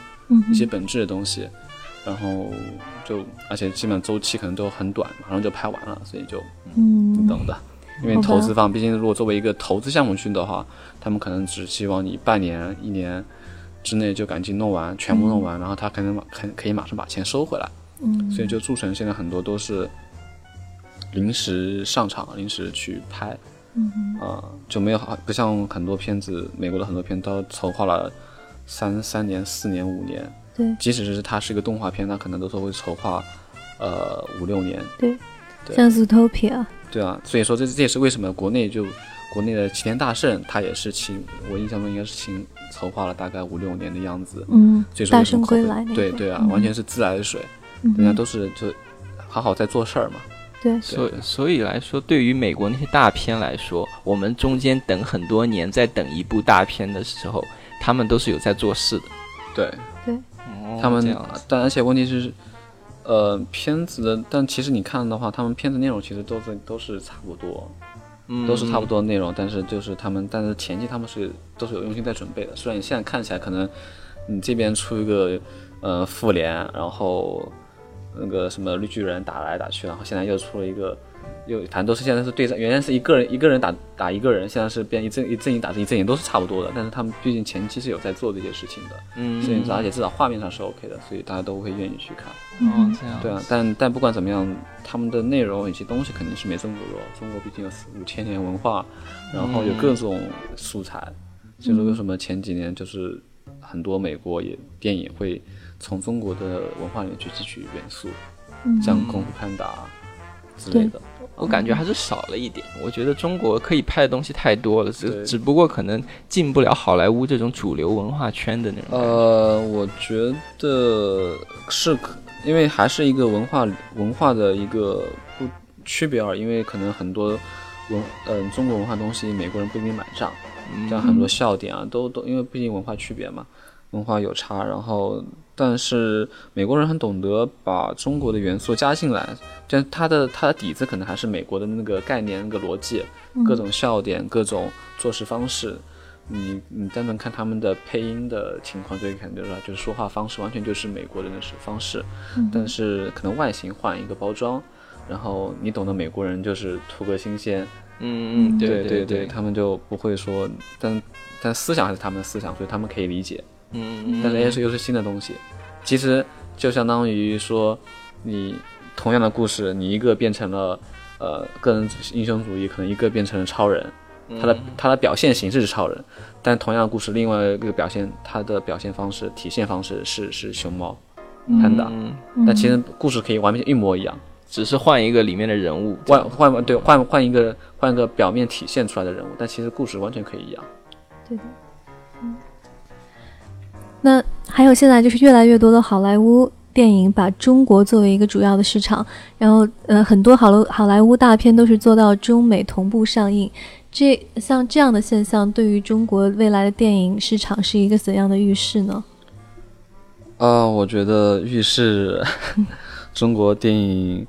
A: 一些本质的东西。然后就，而且基本周期可能都很短，马上就拍完了，所以就，
B: 嗯，
A: 等的。因为投资方毕竟如果作为一个投资项目去的话，他们可能只希望你半年、一年之内就赶紧弄完，全部弄完，然后他可能马可可以马上把钱收回来。
B: 嗯，
A: 所以就铸成现在很多都是临时上场、临时去拍。
B: 嗯
A: 啊，就没有好，不像很多片子，美国的很多片都筹划了三三年、四年、五年。
B: 对，
A: 即使是它是一个动画片，那可能都是会筹划，呃，五六年。
B: 对，像《Zootopia》。
A: 对啊，所以说这这也是为什么国内就国内的齐天大圣，它也是请我印象中应该是请筹划了大概五六年的样子。
B: 嗯，
A: 所以
B: 大圣归来。
A: 对对啊，完全是自来的水，人家都是就好好在做事儿嘛。
B: 对，
C: 所所以来说，对于美国那些大片来说，我们中间等很多年，在等一部大片的时候，他们都是有在做事的。
A: 对
B: 对。
A: 他们，但而且问题是，呃，片子的，但其实你看的话，他们片子内容其实都是都是差不多，
C: 嗯，
A: 都是差不多的内容，但是就是他们，但是前期他们是都是有用心在准备的。虽然你现在看起来可能你这边出一个呃复联，然后那个什么绿巨人打来打去，然后现在又出了一个。又反正都是现在是对战，原来是一个人一个人打打一个人，现在是变一阵一阵营打一阵营，都是差不多的。但是他们毕竟前期是有在做这些事情的，
C: 嗯，
A: 所以而且至少画面上是 OK 的，所以大家都会愿意去看。
C: 哦，这样。
A: 对啊，但但不管怎么样，他们的内容以及东西肯定是没中国弱。中国毕竟有四五千年文化，然后有各种素材，所以说为什么前几年就是很多美国也电影会从中国的文化里面去汲取元素，像《功夫潘达》之类的。
C: 我感觉还是少了一点。我觉得中国可以拍的东西太多了，只只不过可能进不了好莱坞这种主流文化圈的那种。
A: 呃，我觉得是可，因为还是一个文化文化的一个不区别而已。因为可能很多文嗯中国文化东西，美国人不一定买账，像很多笑点啊，都都因为毕竟文化区别嘛，文化有差，然后。但是美国人很懂得把中国的元素加进来，但他的他的底子可能还是美国的那个概念、那个逻辑，各种笑点、各种做事方式。你你单纯看他们的配音的情况，就可以看出来，就是说话方式完全就是美国人的方式。但是可能外形换一个包装，然后你懂得美国人就是图个新鲜。
C: 嗯嗯，对
A: 对
C: 对，
A: 他们就不会说，但但思想还是他们的思想，所以他们可以理解。
C: 嗯，
A: 但是 A S 又是新的东西，其实就相当于说，你同样的故事，你一个变成了呃个人英雄主义，可能一个变成了超人，他的他的表现形式是超人，但同样的故事，另外一个表现，他的表现方式、体现方式是是熊猫、潘达，但其实故事可以完全一模一样，
C: 只是换一个里面的人物，
A: 换换对换换一个换一个表面体现出来的人物，但其实故事完全可以一样。
B: 对的，嗯。那还有现在就是越来越多的好莱坞电影把中国作为一个主要的市场，然后呃很多好莱好莱坞大片都是做到中美同步上映，这像这样的现象对于中国未来的电影市场是一个怎样的预示呢？
A: 啊，我觉得预示中国电影，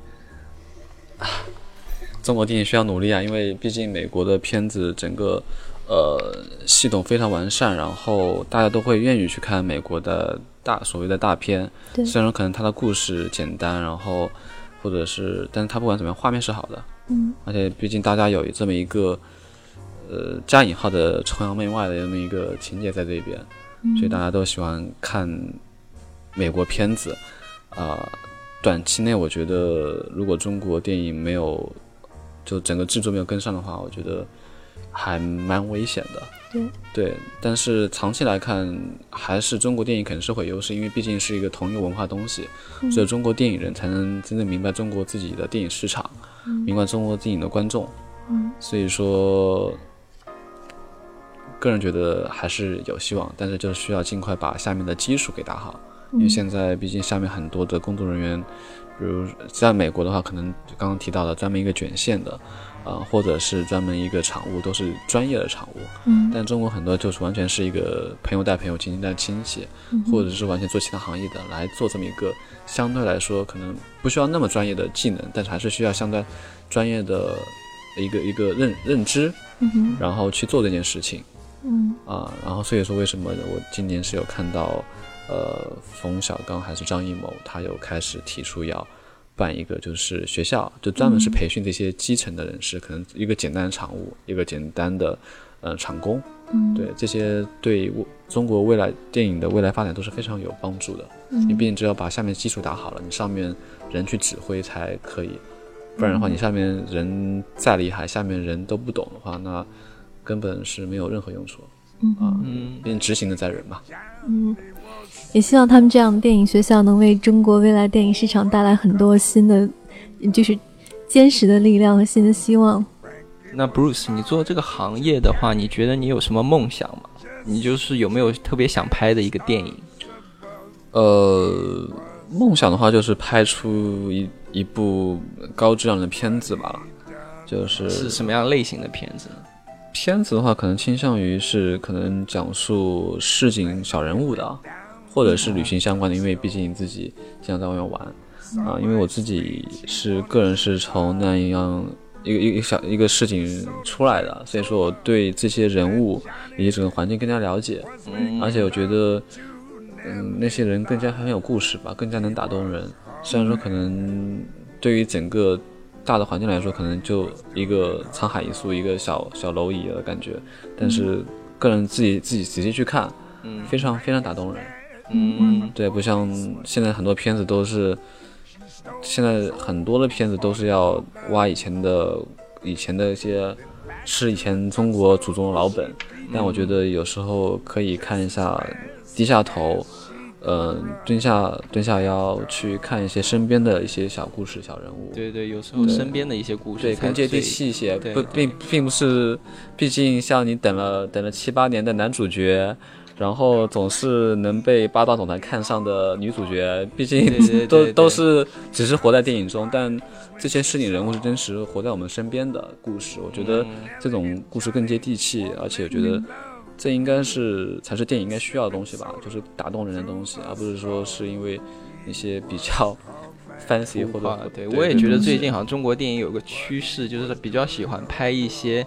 A: 中国电影需要努力啊，因为毕竟美国的片子整个。呃系统非常完善，然后大家都会愿意去看美国的大所谓的大片。
B: 对，
A: 虽然说可能它的故事简单，然后或者是，但是它不管怎么样，画面是好的。
B: 嗯，
A: 而且毕竟大家有这么一个呃加引号的崇洋媚外的这么一个情节在这边，所以大家都喜欢看美国片子啊。短期内，我觉得如果中国电影没有就整个制作没有跟上的话，我觉得还蛮危险的。
B: 对
A: 对，但是长期来看，还是中国电影肯定是会优势，因为毕竟是一个同一个文化东西，只有中国电影人才能真正明白中国自己的电影市场，明白中国电影的观众。
B: 嗯，
A: 所以说，个人觉得还是有希望，但是就需要尽快把下面的基础给打好。因为现在毕竟下面很多的工作人员，比如在美国的话，可能刚刚提到的专门一个卷线的，啊，或者是专门一个场务，都是专业的场务。
B: 嗯。
A: 但中国很多就是完全是一个朋友带朋友，亲戚带亲戚，或者是完全做其他行业的来做这么一个相对来说可能不需要那么专业的技能，但是还是需要相对专业的一个一个认认知，嗯然后去做这件事情。
B: 嗯。
A: 啊，然后所以说为什么我今年是有看到。呃，冯小刚还是张艺谋，他有开始提出要办一个，就是学校，就专门是培训这些基层的人士，可能一个简单的场务，一个简单的呃场工，
B: 嗯，
A: 对这些对中国未来电影的未来发展都是非常有帮助的。你毕竟只要把下面基础打好了，你上面人去指挥才可以，不然的话，你下面人再厉害，下面人都不懂的话，那根本是没有任何用处。
B: 啊，
A: 嗯，毕竟执行的在人嘛。
B: 嗯。也希望他们这样的电影学校能为中国未来电影市场带来很多新的，就是坚实的力量和新的希望。
C: 那 Bruce，你做这个行业的话，你觉得你有什么梦想吗？你就是有没有特别想拍的一个电影？
A: 呃，梦想的话就是拍出一一部高质量的片子吧。就是
C: 是什么样类型的片子呢？
A: 片子的话，可能倾向于是可能讲述市井小人物的。或者是旅行相关的，因为毕竟你自己经常在外面玩啊。因为我自己是个人是从那样一个一个小一个事情出来的，所以说我对这些人物以及整个环境更加了解。而且我觉得，嗯，那些人更加很有故事吧，更加能打动人。虽然说可能对于整个大的环境来说，可能就一个沧海一粟，一个小小蝼蚁的感觉，但是个人自己自己仔细去看，嗯，非常非常打动人。
C: 嗯，
A: 对，不像现在很多片子都是，现在很多的片子都是要挖以前的以前的一些，吃以前中国祖宗的老本，但我觉得有时候可以看一下，低下头，嗯，蹲下蹲下腰去看一些身边的一些小故事、小人物。
C: 对对，有时候身边的一些故事，
A: 对，更接地气一些。不，并并不是，毕竟像你等了等了七八年的男主角。然后总是能被霸道总裁看上的女主角，毕竟 都都是只是活在电影中，但这些市井人物是真实活在我们身边的故事。我觉得这种故事更接地气，而且我觉得这应该是才是电影应该需要的东西吧，就是打动人的东西，而不是说是因为一些比较 fancy 或者
C: 对我也觉得最近好像中国电影有个趋势，就是比较喜欢拍一些。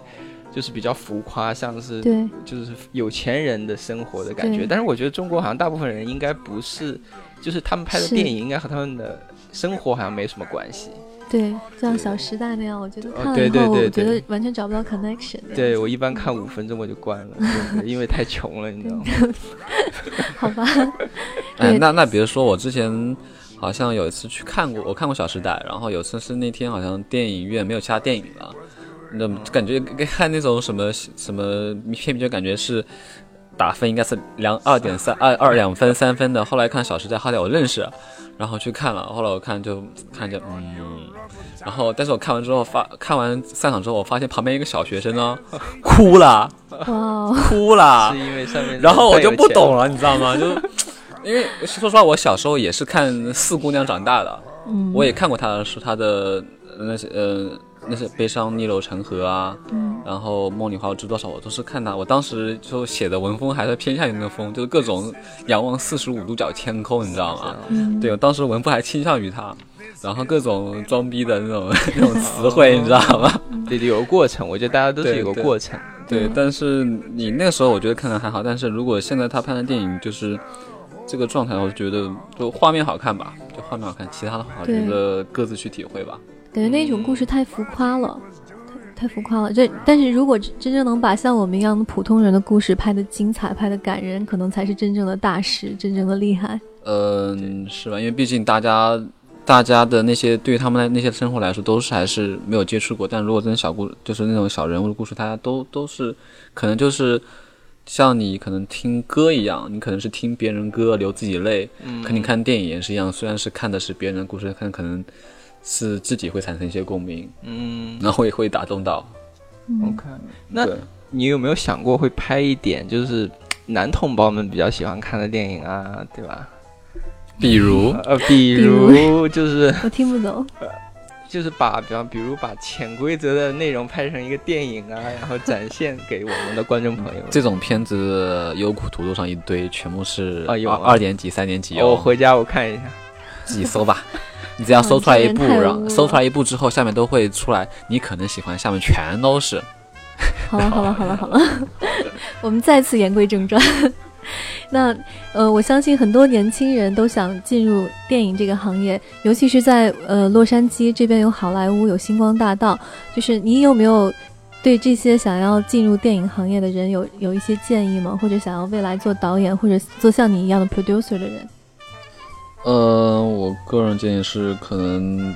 C: 就是比较浮夸，像是
B: 对，
C: 就是有钱人的生活的感觉。但是我觉得中国好像大部分人应该不是，就是他们拍的电影应该和他们的生活好像没什么关系。
B: 对，像《小时代》那样，我觉得看
C: 了以后，
B: 我觉得完全找不到 connection。
C: 对我一般看五分钟我就关了，因为太穷了，你知道吗？
B: 好吧。
A: 哎，那那比如说我之前好像有一次去看过，我看过《小时代》，然后有次是那天好像电影院没有其他电影了。那感觉跟看那种什么什么片，就感觉是打分应该是两二点三二二两分三分的。后来看《小时代》，好歹我认识，然后去看了。后来我看就看着嗯，然后但是我看完之后发看完散场之后，我发现旁边一个小学生呢哭 了，哭了，
C: 是因为上面。
A: 然后我就不懂了，你知道吗？就 因为说实话，我小时候也是看《四姑娘》长大的，我也看过她的书，她的那些呃。那些悲伤逆流成河啊，
B: 嗯，
A: 然后梦里花知多少，我都是看他。我当时就写的文风还是偏向于那个风，就是各种仰望四十五度角天空，你知道吗？
B: 嗯，
A: 对我当时文风还倾向于他，然后各种装逼的那种 那种词汇，你知道吗？
C: 对 对，有个过程，我觉得大家都是有个过程。
A: 对，但是你那个时候我觉得看的还好，但是如果现在他拍的电影就是这个状态，我觉得就画面好看吧，就画面好看，其他的话我觉得各自去体会吧。
B: 感觉那种故事太浮夸了，太太浮夸了。这但是如果真正能把像我们一样的普通人的故事拍的精彩、拍的感人，可能才是真正的大师，真正的厉害。
A: 嗯，是吧？因为毕竟大家。大家的那些对于他们的那些生活来说，都是还是没有接触过。但如果真的小故，就是那种小人物的故事，大家都都是可能就是像你可能听歌一样，你可能是听别人歌流自己泪，嗯，可你看电影也是一样，虽然是看的是别人的故事，看可能是自己会产生一些共鸣，嗯，然后也会打动到。
C: OK，那你有没有想过会拍一点就是男同胞们比较喜欢看的电影啊，对吧？
A: 比如？
C: 呃，比如就是
B: 我听不懂，
C: 就是把比方比如把潜规则的内容拍成一个电影啊，然后展现给我们的观众朋友。
A: 这种片子优酷、土豆上一堆，全部是
C: 啊有
A: 二点几、三点几。
C: 我回家我看一下，
A: 自己搜吧。你只要搜出来一部，然后搜出来一部之后，下面都会出来你可能喜欢，下面全都是。
B: 好了好了好了好了，我们再次言归正传。那，呃，我相信很多年轻人都想进入电影这个行业，尤其是在呃洛杉矶这边有好莱坞，有星光大道。就是你有没有对这些想要进入电影行业的人有有一些建议吗？或者想要未来做导演或者做像你一样的 producer 的人？
A: 嗯，我个人建议是可能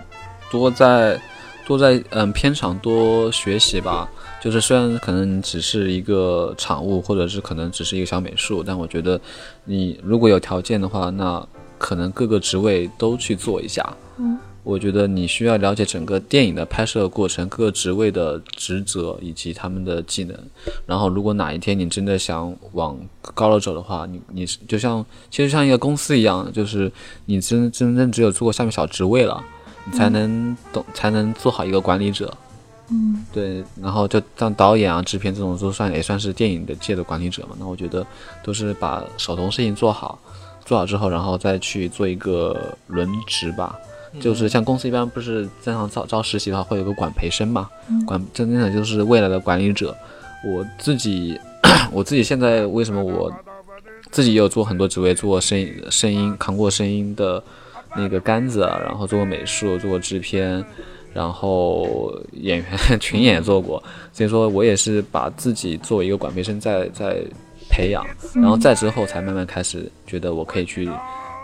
A: 多在多在嗯片场多学习吧。就是虽然可能只是一个产物，或者是可能只是一个小美术，但我觉得你如果有条件的话，那可能各个职位都去做一下。嗯，我觉得你需要了解整个电影的拍摄过程，各个职位的职责以及他们的技能。然后，如果哪一天你真的想往高了走的话，你你就像其实像一个公司一样，就是你真真正只有做过下面小职位了，你才能懂，才能做好一个管理者。
B: 嗯，
A: 对，然后就像导演啊、制片这种都算也算是电影的界的管理者嘛。那我觉得都是把手头事情做好，做好之后，然后再去做一个轮值吧。就是像公司一般不是正常招招实习的话，会有个管培生嘛，管真正的就是未来的管理者。我自己，我自己现在为什么我自己也有做很多职位，做声声音扛过声音的那个杆子，然后做过美术，做过制片。然后 演员群演也做过，所以说我也是把自己作为一个管培生在在培养，然后再之后才慢慢开始觉得我可以去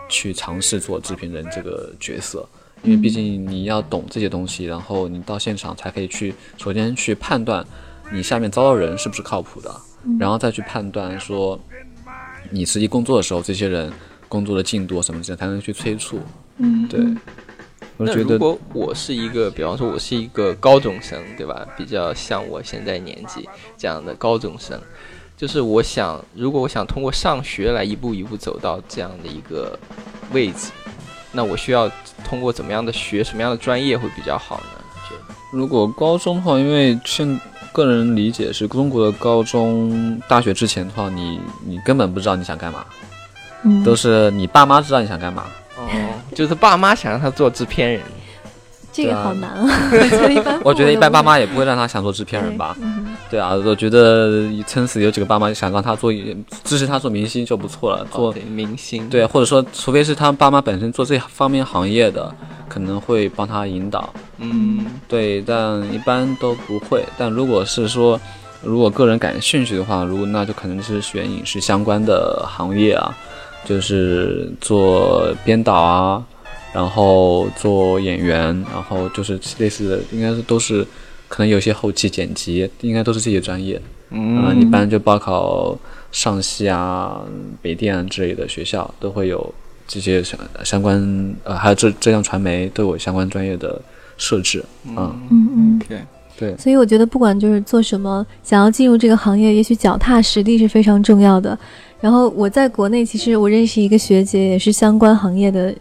A: 去尝试做制片人这个角色，因为毕竟你要懂这些东西，然后你到现场才可以去首先去判断你下面招的人是不是靠谱的，然后再去判断说你实际工作的时候这些人工作的进度什么之类才能去催促，
B: 嗯，
A: 对。
C: 那如果我是一个，比方说我是一个高中生，对吧？比较像我现在年纪这样的高中生，就是我想，如果我想通过上学来一步一步走到这样的一个位置，那我需要通过怎么样的学，什么样的专业会比较好呢？
A: 如果高中的话，因为现个人理解是中国的高中、大学之前的话，你你根本不知道你想干嘛，都是你爸妈知道你想干嘛。
C: 哦，就是爸妈想让他做制片人，
B: 这个好难啊！我觉得一般，
A: 我觉得一般爸妈也不会让他想做制片人吧？对啊，我觉得撑死有几个爸妈想让他做，支持他做明星就不错了。做
C: 明星，
A: 对，或者说，除非是他爸妈本身做这方面行业的，可能会帮他引导。
C: 嗯，
A: 对，但一般都不会。但如果是说，如果个人感兴趣的话，如果那就可能是选影视相关的行业啊。就是做编导啊，然后做演员，然后就是类似的，应该是都是，可能有些后期剪辑，应该都是这些专业。嗯，一般就报考上戏啊、北电之类的学校，都会有这些相相关，呃，还有浙浙江传媒都有相关专业的设置。
B: 嗯嗯嗯，
C: 对
A: 对。
B: 所以我觉得不管就是做什么，想要进入这个行业，也许脚踏实地是非常重要的。然后我在国内，其实我认识一个学姐，也是相关行业的，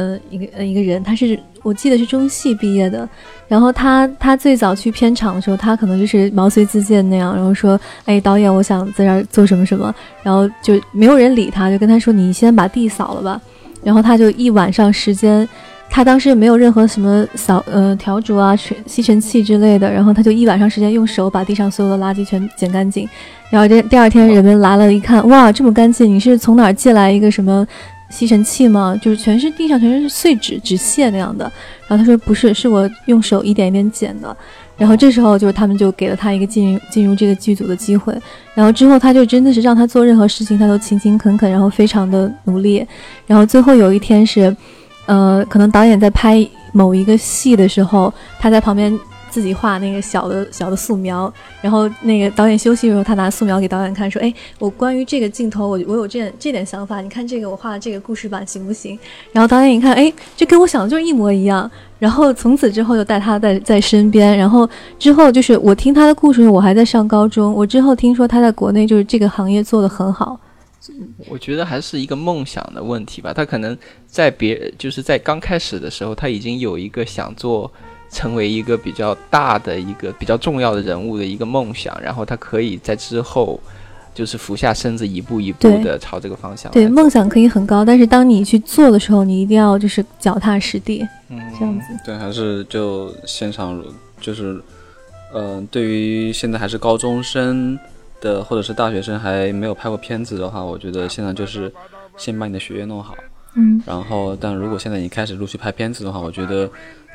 B: 呃，一个呃一个人，他是我记得是中戏毕业的。然后他他最早去片场的时候，他可能就是毛遂自荐那样，然后说，哎，导演，我想在这儿做什么什么，然后就没有人理他，就跟他说，你先把地扫了吧。然后他就一晚上时间，他当时没有任何什么扫呃笤帚啊、吸尘器之类的，然后他就一晚上时间用手把地上所有的垃圾全捡干净。然后这第二天人们来了，一看，哇，这么干净！你是从哪儿借来一个什么吸尘器吗？就是全是地上全是碎纸纸屑那样的。然后他说不是，是我用手一点一点捡的。然后这时候就是他们就给了他一个进进入这个剧组的机会。然后之后他就真的是让他做任何事情他都勤勤恳恳，然后非常的努力。然后最后有一天是，呃，可能导演在拍某一个戏的时候，他在旁边。自己画那个小的小的素描，然后那个导演休息的时候，他拿素描给导演看，说：“哎，我关于这个镜头，我我有这这点想法，你看这个我画的这个故事版行不行？”然后导演一看，哎，这跟我想的就是一模一样。然后从此之后就带他在在身边。然后之后就是我听他的故事，我还在上高中。我之后听说他在国内就是这个行业做的很好。
C: 我觉得还是一个梦想的问题吧。他可能在别就是在刚开始的时候，他已经有一个想做。成为一个比较大的一个比较重要的人物的一个梦想，然后他可以在之后，就是俯下身子一步一步的朝这个方向。
B: 对，梦想可以很高，但是当你去做的时候，你一定要就是脚踏实地，嗯，这样子。
A: 对，还是就现场，就是，嗯，对于现在还是高中生的或者是大学生还没有拍过片子的话，我觉得现在就是先把你的学业弄好，
B: 嗯，
A: 然后，但如果现在你开始陆续拍片子的话，我觉得。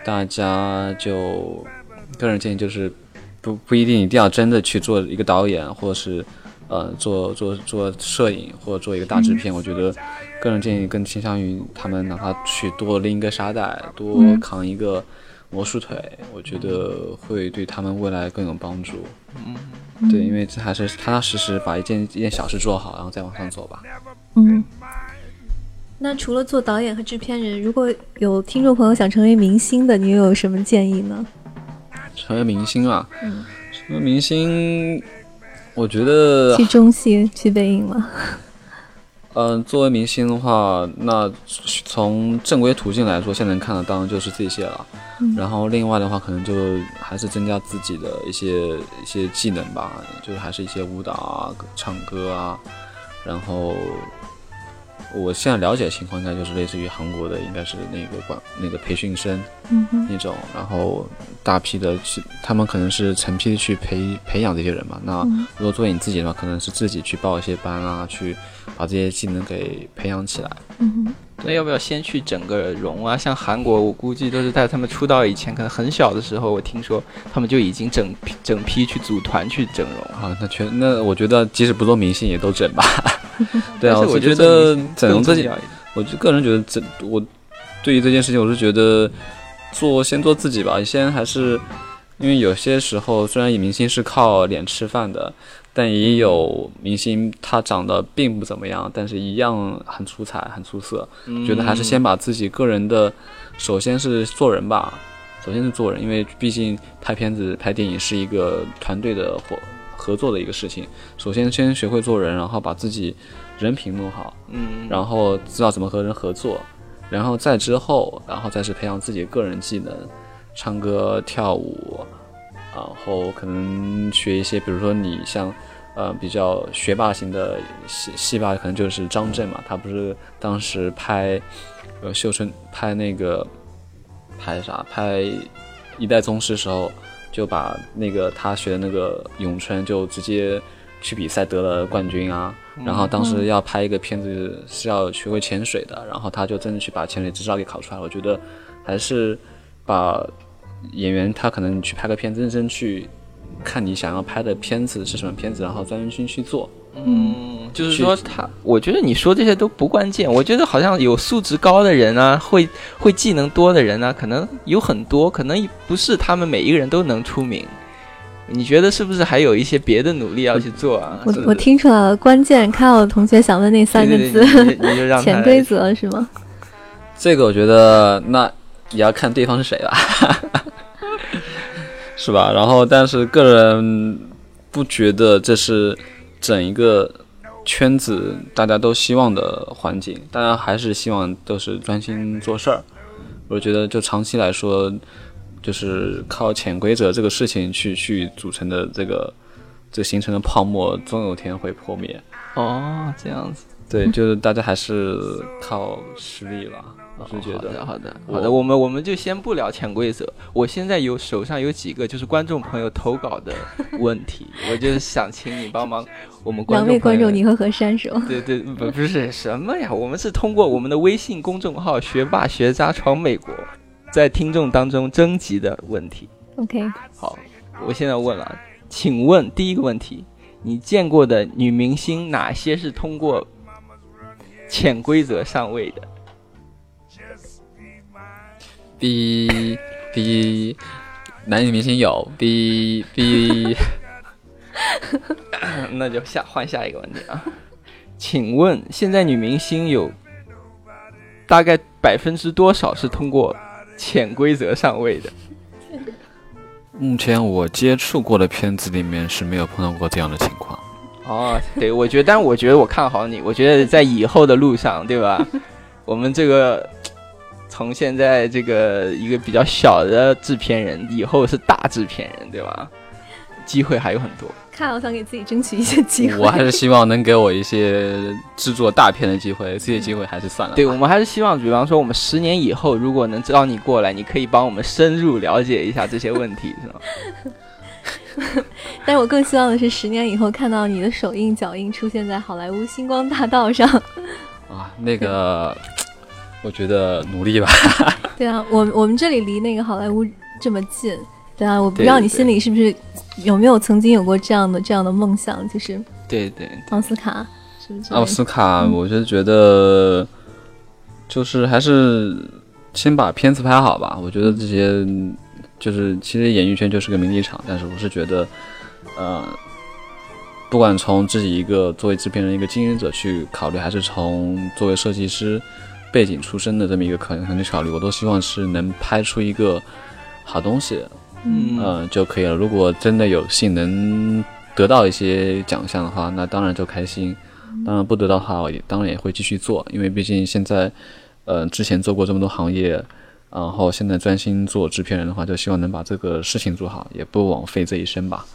A: 大家就个人建议就是，不不一定一定要真的去做一个导演，或者是呃做做做摄影，或者做一个大制片。我觉得个人建议更倾向于他们哪怕去多拎一个沙袋，多扛一个魔术腿，我觉得会对他们未来更有帮助。嗯，对，因为这还是踏踏实实把一件一件小事做好，然后再往上走吧。
B: 嗯。那除了做导演和制片人，如果有听众朋友想成为明星的，你又有什么建议呢？
A: 成为明星啊，嗯成为明星，我觉得
B: 去中戏、去北影吗？
A: 嗯，作为明星的话，那从正规途径来说，现在能看的当然就是这些了。然后另外的话，可能就还是增加自己的一些一些技能吧，就是还是一些舞蹈啊、唱歌啊，然后。我现在了解的情况应该就是类似于韩国的，应该是那个管那个培训生，那种，然后大批的去，他们可能是成批的去培培养这些人嘛。那如果作为你自己的话，可能是自己去报一些班啊，去把这些技能给培养起来。
C: 那要不要先去整个容啊？像韩国，我估计都是在他们出道以前，可能很小的时候，我听说他们就已经整批整批去组团去整容
A: 啊。那全那我觉得，即使不做明星也都整吧。对啊，我觉得整容这件，我就个人觉得整我对于这件事情，我是觉得做先做自己吧。先还是因为有些时候，虽然明星是靠脸吃饭的，但也有明星他长得并不怎么样，但是一样很出彩、很出色。觉得还是先把自己个人的，首先是做人吧，首先是做人，因为毕竟拍片子、拍电影是一个团队的活。合作的一个事情，首先先学会做人，然后把自己人品弄好，
C: 嗯，
A: 然后知道怎么和人合作，然后再之后，然后再是培养自己个人技能，唱歌跳舞，然后可能学一些，比如说你像，呃，比较学霸型的戏戏霸，可能就是张震嘛，他不是当时拍，呃，绣春拍那个拍啥拍一代宗师时候。就把那个他学的那个咏春，就直接去比赛得了冠军啊。然后当时要拍一个片子是要学会潜水的，然后他就真的去把潜水执照给考出来了。我觉得还是把演员他可能去拍个片，认真去看你想要拍的片子是什么片子，然后专心去做。
C: 嗯，就是说他，我觉得你说这些都不关键。我觉得好像有素质高的人啊，会会技能多的人啊，可能有很多，可能不是他们每一个人都能出名。你觉得是不是还有一些别的努力要去做啊？
B: 我我听出来了，关键看我同学想问那三个字，潜规则是吗？
A: 这个我觉得那也要看对方是谁了，是吧？然后，但是个人不觉得这是。整一个圈子，大家都希望的环境，大家还是希望都是专心做事儿。我觉得，就长期来说，就是靠潜规则这个事情去去组成的这个这形成的泡沫，总有天会破灭。
C: 哦，这样子。
A: 对，就是大家还是靠实力吧。我是觉得，
C: 好的，好的，我们我们就先不聊潜规则。我现在有手上有几个就是观众朋友投稿的 问题，我就是想请你帮忙。我们
B: 两位观众，你和何山是
C: 对对，不不是什么呀？我们是通过我们的微信公众号“学霸学渣闯美国”在听众当中征集的问题。
B: OK，
C: 好，我现在问了，请问第一个问题，你见过的女明星哪些是通过潜规则上位的
A: ？B B，男女明星有 B B，
C: 那就下换下一个问题啊，请问现在女明星有大概百分之多少是通过潜规则上位的？
A: 目前我接触过的片子里面是没有碰到过这样的情况。
C: 哦，对，我觉得，但我觉得我看好你，我觉得在以后的路上，对吧？我们这个。从现在这个一个比较小的制片人，以后是大制片人，对吧？机会还有很多。
B: 看，我想给自己争取一些机会。
A: 我还是希望能给我一些制作大片的机会，这些机会还是算了。
C: 对，我们还是希望，比方说，我们十年以后，如果能知道你过来，你可以帮我们深入了解一下这些问题，是
B: 吗？但是我更希望的是，十年以后看到你的手印脚印出现在好莱坞星光大道上。
A: 啊，那个。我觉得努力吧。
B: 对啊，我我们这里离那个好莱坞这么近，对啊，我不知道你心里是不是有没有曾经有过这样的这样的梦想，就是
C: 对对
B: 奥斯卡是不是？
A: 奥斯卡，我就觉得就是还是先把片子拍好吧。我觉得这些就是其实演艺圈就是个名利场，但是我是觉得，呃，不管从自己一个作为制片人一个经营者去考虑，还是从作为设计师。背景出身的这么一个可能去考虑，我都希望是能拍出一个好东西，嗯就可以了。如果真的有幸能得到一些奖项的话，那当然就开心。当然不得到的话，也当然也会继续做，因为毕竟现在，呃，之前做过这么多行业，然后现在专心做制片人的话，就希望能把这个事情做好，也不枉费这一生吧。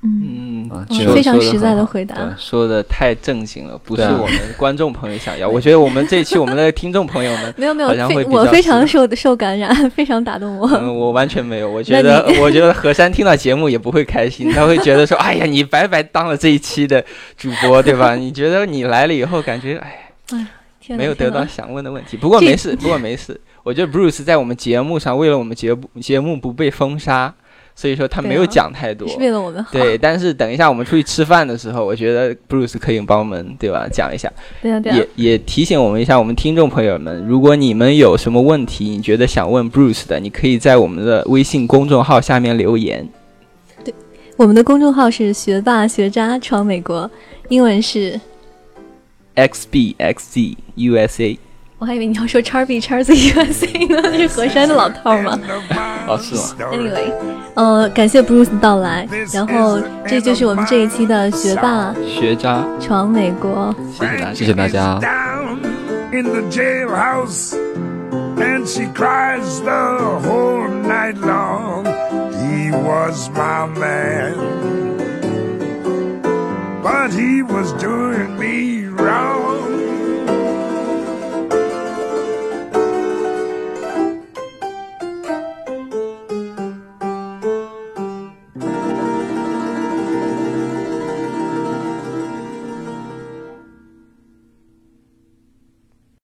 B: 嗯啊，非常实在的回答，
C: 说的太正经了，不是我们观众朋友想要。我觉得我们这一期我们的听众朋友们
B: 没有没有，
C: 我
B: 非常受受感染，非常打动我。
C: 嗯，我完全没有。我 觉得我觉得何山听到节目也不会开心，他会觉得说，哎呀，你白白当了这一期的主播，对吧？你觉得你来了以后，感觉哎，没有得到想问的问题。不过没事，不过没事。我觉得 Bruce 在我们节目上，为了我们节目节目不被封杀。所以说他没有讲太多，
B: 是为了我们好。
C: 对，但是等一下我们出去吃饭的时候，我觉得 Bruce 可以帮我们，对吧？讲一下。
B: 对啊，对
C: 啊。也也提醒我们一下，我们听众朋友们，如果你们有什么问题，你觉得想问 Bruce 的，你可以在我们的微信公众号下面留言。
B: 对，我们的公众号是学霸学渣闯美国，英文是
C: xbxzusa。
B: 我还以为你要说叉 B 叉 Z USA 呢，那是河山的老套吗？
C: 哦，是吗
B: ？Anyway，呃，感谢 Bruce 的到来，然后这就是我们这一期的学霸
C: 学渣
B: 闯美国，
C: 谢谢大家，
D: 谢谢大家。